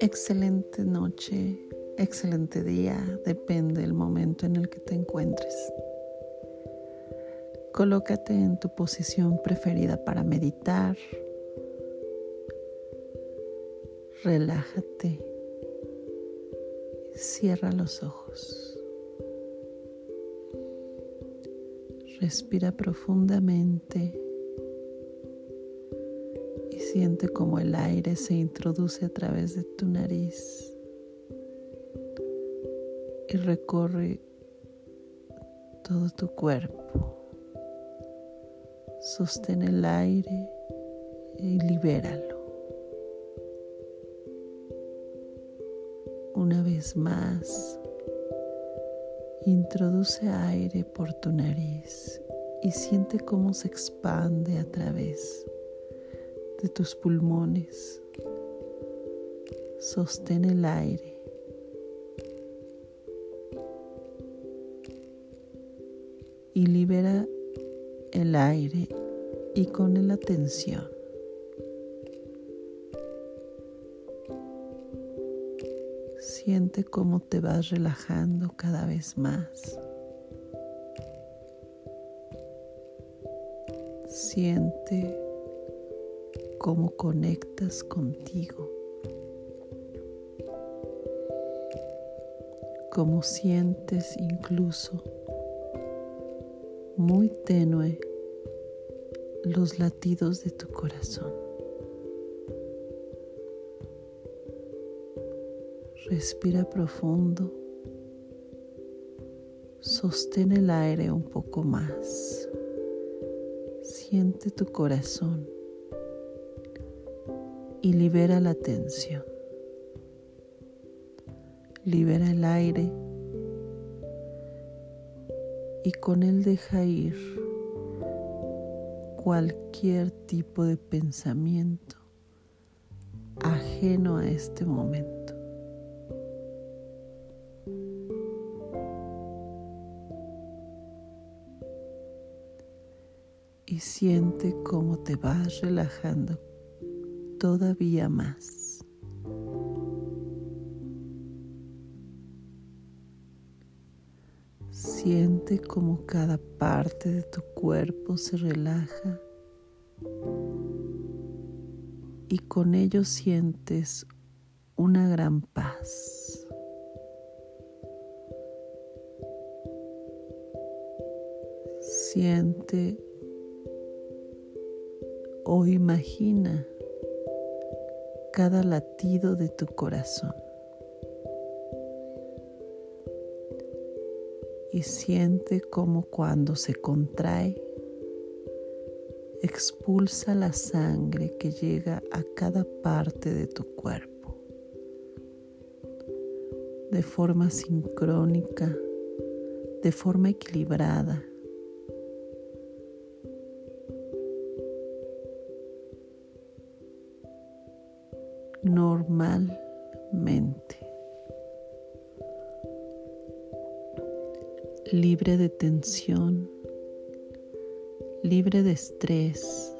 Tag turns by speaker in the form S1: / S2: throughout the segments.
S1: Excelente noche, excelente día, depende del momento en el que te encuentres. Colócate en tu posición preferida para meditar. Relájate. Cierra los ojos. Respira profundamente y siente como el aire se introduce a través de tu nariz y recorre todo tu cuerpo. Sostén el aire y libéralo. Una vez más, introduce aire por tu nariz y siente cómo se expande a través de tus pulmones. Sostén el aire. Y libera el aire y con la atención. Siente cómo te vas relajando cada vez más. Siente cómo conectas contigo. Cómo sientes incluso muy tenue los latidos de tu corazón. Respira profundo. Sostén el aire un poco más. Siente tu corazón y libera la tensión. Libera el aire y con él deja ir cualquier tipo de pensamiento ajeno a este momento. Siente cómo te vas relajando todavía más. Siente como cada parte de tu cuerpo se relaja y con ello sientes una gran paz. Siente o imagina cada latido de tu corazón. Y siente como cuando se contrae, expulsa la sangre que llega a cada parte de tu cuerpo. De forma sincrónica, de forma equilibrada normalmente. Libre de tensión, libre de estrés.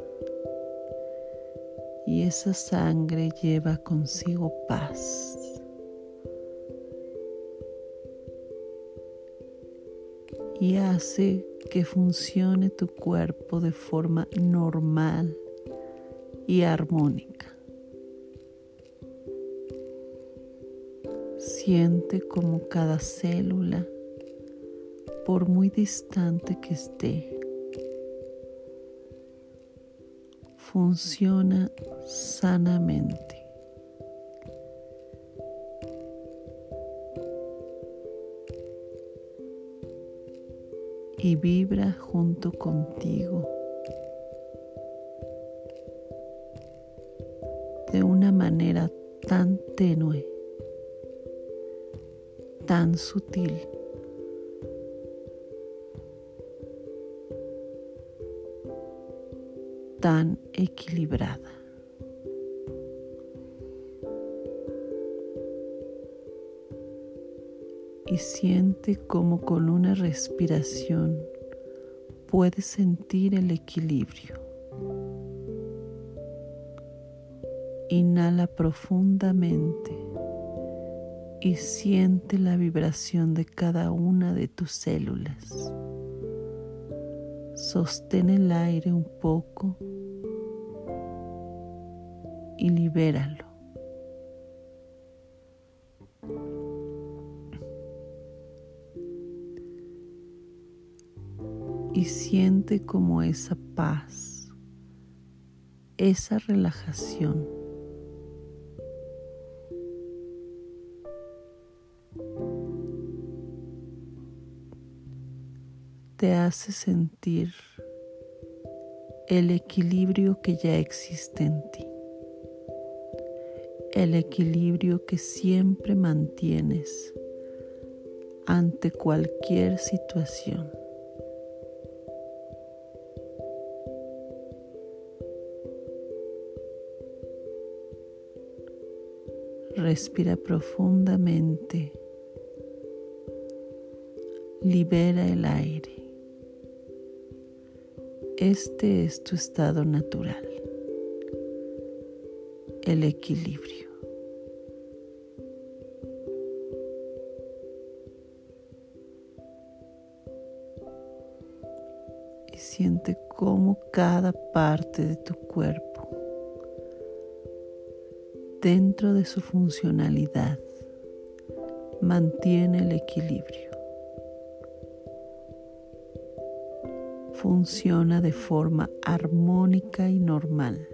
S1: Y esa sangre lleva consigo paz. Y hace que funcione tu cuerpo de forma normal y armónica. Siente como cada célula, por muy distante que esté, funciona sanamente. Y vibra junto contigo de una manera tan tenue tan sutil. tan equilibrada. Y siente como con una respiración puedes sentir el equilibrio. Inhala profundamente y siente la vibración de cada una de tus células. Sostén el aire un poco y libéralo. Y siente como esa paz, esa relajación te hace sentir el equilibrio que ya existe en ti, el equilibrio que siempre mantienes ante cualquier situación. Respira profundamente. Libera el aire. Este es tu estado natural, el equilibrio. Y siente cómo cada parte de tu cuerpo, dentro de su funcionalidad, mantiene el equilibrio. Funciona de forma armónica y normal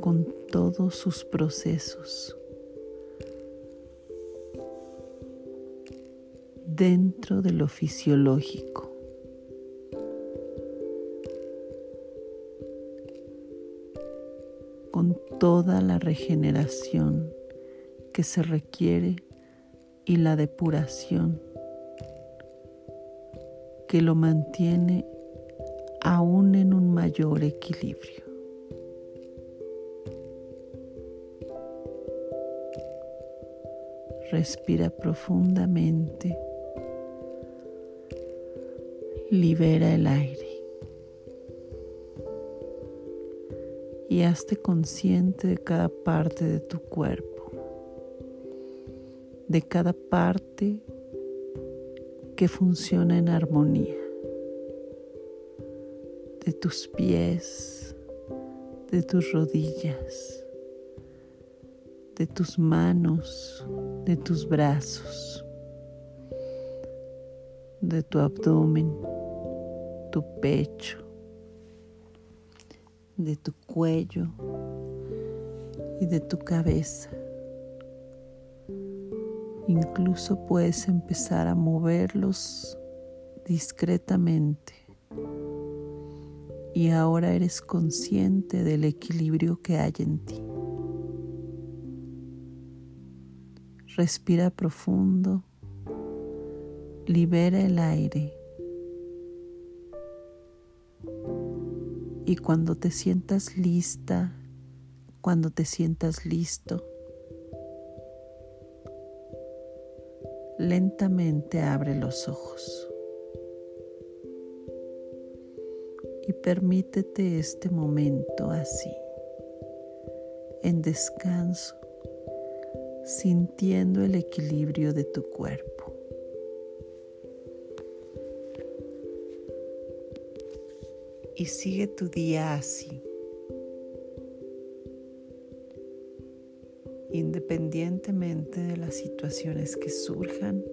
S1: con todos sus procesos dentro de lo fisiológico. con toda la regeneración que se requiere y la depuración que lo mantiene aún en un mayor equilibrio. Respira profundamente. Libera el aire. Y hazte consciente de cada parte de tu cuerpo. De cada parte que funciona en armonía. De tus pies, de tus rodillas, de tus manos, de tus brazos, de tu abdomen, tu pecho, de tu cuello y de tu cabeza. Incluso puedes empezar a moverlos discretamente. Y ahora eres consciente del equilibrio que hay en ti. Respira profundo, libera el aire y cuando te sientas lista, cuando te sientas listo, lentamente abre los ojos y permítete este momento así, en descanso, sintiendo el equilibrio de tu cuerpo. Y sigue tu día así. Independientemente de las situaciones que surjan,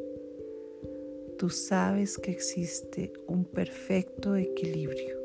S1: tú sabes que existe un perfecto equilibrio